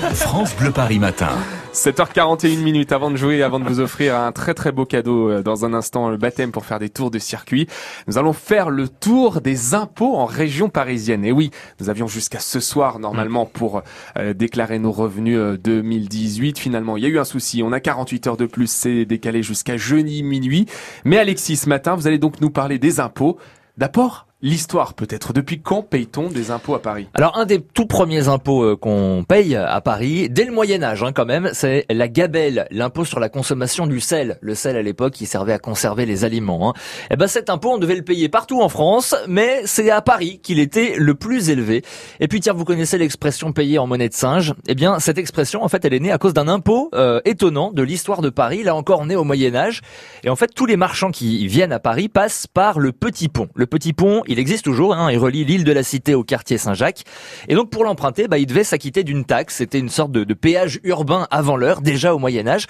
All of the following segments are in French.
France Bleu Paris Matin. 7h41 minutes avant de jouer, avant de vous offrir un très très beau cadeau euh, dans un instant, le baptême pour faire des tours de circuit. Nous allons faire le tour des impôts en région parisienne. Et oui, nous avions jusqu'à ce soir normalement pour euh, déclarer nos revenus 2018. Euh, Finalement, il y a eu un souci. On a 48 heures de plus, c'est décalé jusqu'à jeudi minuit. Mais Alexis, ce matin, vous allez donc nous parler des impôts. D'abord, L'histoire peut-être. Depuis quand paye-t-on des impôts à Paris? Alors un des tout premiers impôts euh, qu'on paye à Paris, dès le Moyen Âge hein, quand même, c'est la gabelle, l'impôt sur la consommation du sel. Le sel à l'époque qui servait à conserver les aliments. Hein. Et eh ben cet impôt on devait le payer partout en France, mais c'est à Paris qu'il était le plus élevé. Et puis tiens, vous connaissez l'expression payer en monnaie de singe Eh bien cette expression en fait elle est née à cause d'un impôt euh, étonnant de l'histoire de Paris. Là encore on est au Moyen Âge. Et en fait tous les marchands qui viennent à Paris passent par le Petit Pont. Le Petit Pont il existe toujours, hein, il relie l'île de la Cité au quartier Saint-Jacques. Et donc pour l'emprunter, bah, il devait s'acquitter d'une taxe. C'était une sorte de, de péage urbain avant l'heure, déjà au Moyen Âge.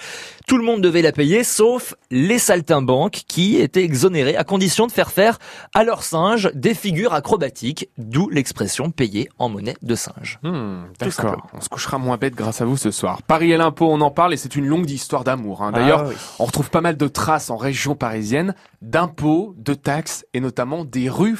Tout le monde devait la payer, sauf les saltimbanques qui étaient exonérés à condition de faire faire à leurs singes des figures acrobatiques, d'où l'expression payer en monnaie de singe. Hmm, D'accord, on se couchera moins bête grâce à vous ce soir. Paris et l'impôt, on en parle et c'est une longue histoire d'amour. Hein. D'ailleurs, ah on retrouve pas mal de traces en région parisienne d'impôts, de taxes et notamment des rues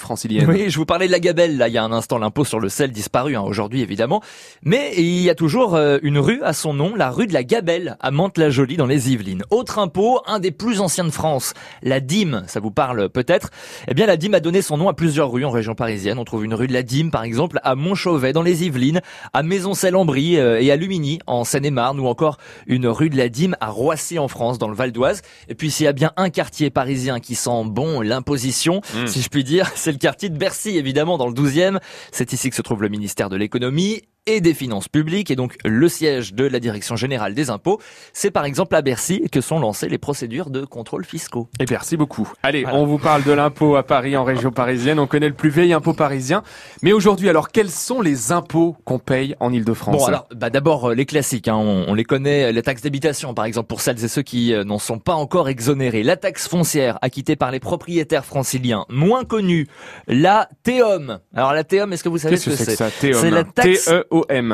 Oui, je vous parlais de la gabelle, là, il y a un instant, l'impôt sur le sel disparu, hein, aujourd'hui évidemment. Mais il y a toujours euh, une rue à son nom, la rue de la Gabelle, à Mantes-la-Jolie, dans les Yvelines. Autre impôt, un des plus anciens de France, la dîme, ça vous parle peut-être Eh bien, la dîme a donné son nom à plusieurs rues en région parisienne. On trouve une rue de la dîme, par exemple, à Montchauvet, dans les Yvelines, à Maison-Celle-en-Brie euh, et à Lumini, en Seine-et-Marne, ou encore une rue de la dîme à Roissy, en France, dans le Val d'Oise. Et puis, s'il y a bien un quartier parisien qui sent bon l'imposition, hmm. si je puis dire, c'est le quartier de Bercy, évidemment, dans le 12e. C'est ici que se trouve le ministère de l'économie et des finances publiques et donc le siège de la direction générale des impôts. C'est par exemple à Bercy que sont lancées les procédures de contrôle fiscaux. Et merci beaucoup. Allez, on vous parle de l'impôt à Paris en région parisienne. On connaît le plus vieil impôt parisien. Mais aujourd'hui, alors quels sont les impôts qu'on paye en Ile-de-France Bon alors, bah d'abord euh, les classiques. Hein. On, on, les connaît. La taxe d'habitation, par exemple, pour celles et ceux qui euh, n'en sont pas encore exonérés. La taxe foncière acquittée par les propriétaires franciliens, moins connue. La TEOM. Alors la TEOM, est-ce que vous savez ce que c'est C'est la taxe e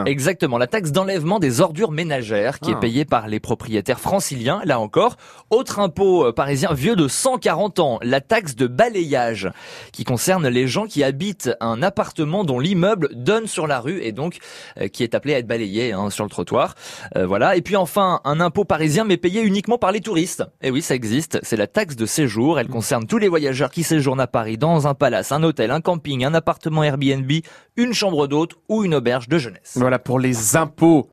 Exactement, la taxe d'enlèvement des ordures ménagères qui est ah. payée par les propriétaires franciliens, là encore. Autre impôt euh, parisien vieux de 140 ans, la taxe de balayage qui concerne les gens qui habitent un appartement dont l'immeuble donne sur la rue et donc euh, qui est appelé à être balayé hein, sur le trottoir. Euh, voilà. Et puis enfin, un impôt parisien mais payé uniquement par les touristes. Et oui, ça existe, c'est la taxe de séjour. Elle concerne tous les voyageurs qui séjournent à Paris dans un palace, un hôtel, un camping, un appartement Airbnb, une chambre d'hôte ou une auberge de Voilà pour les impôts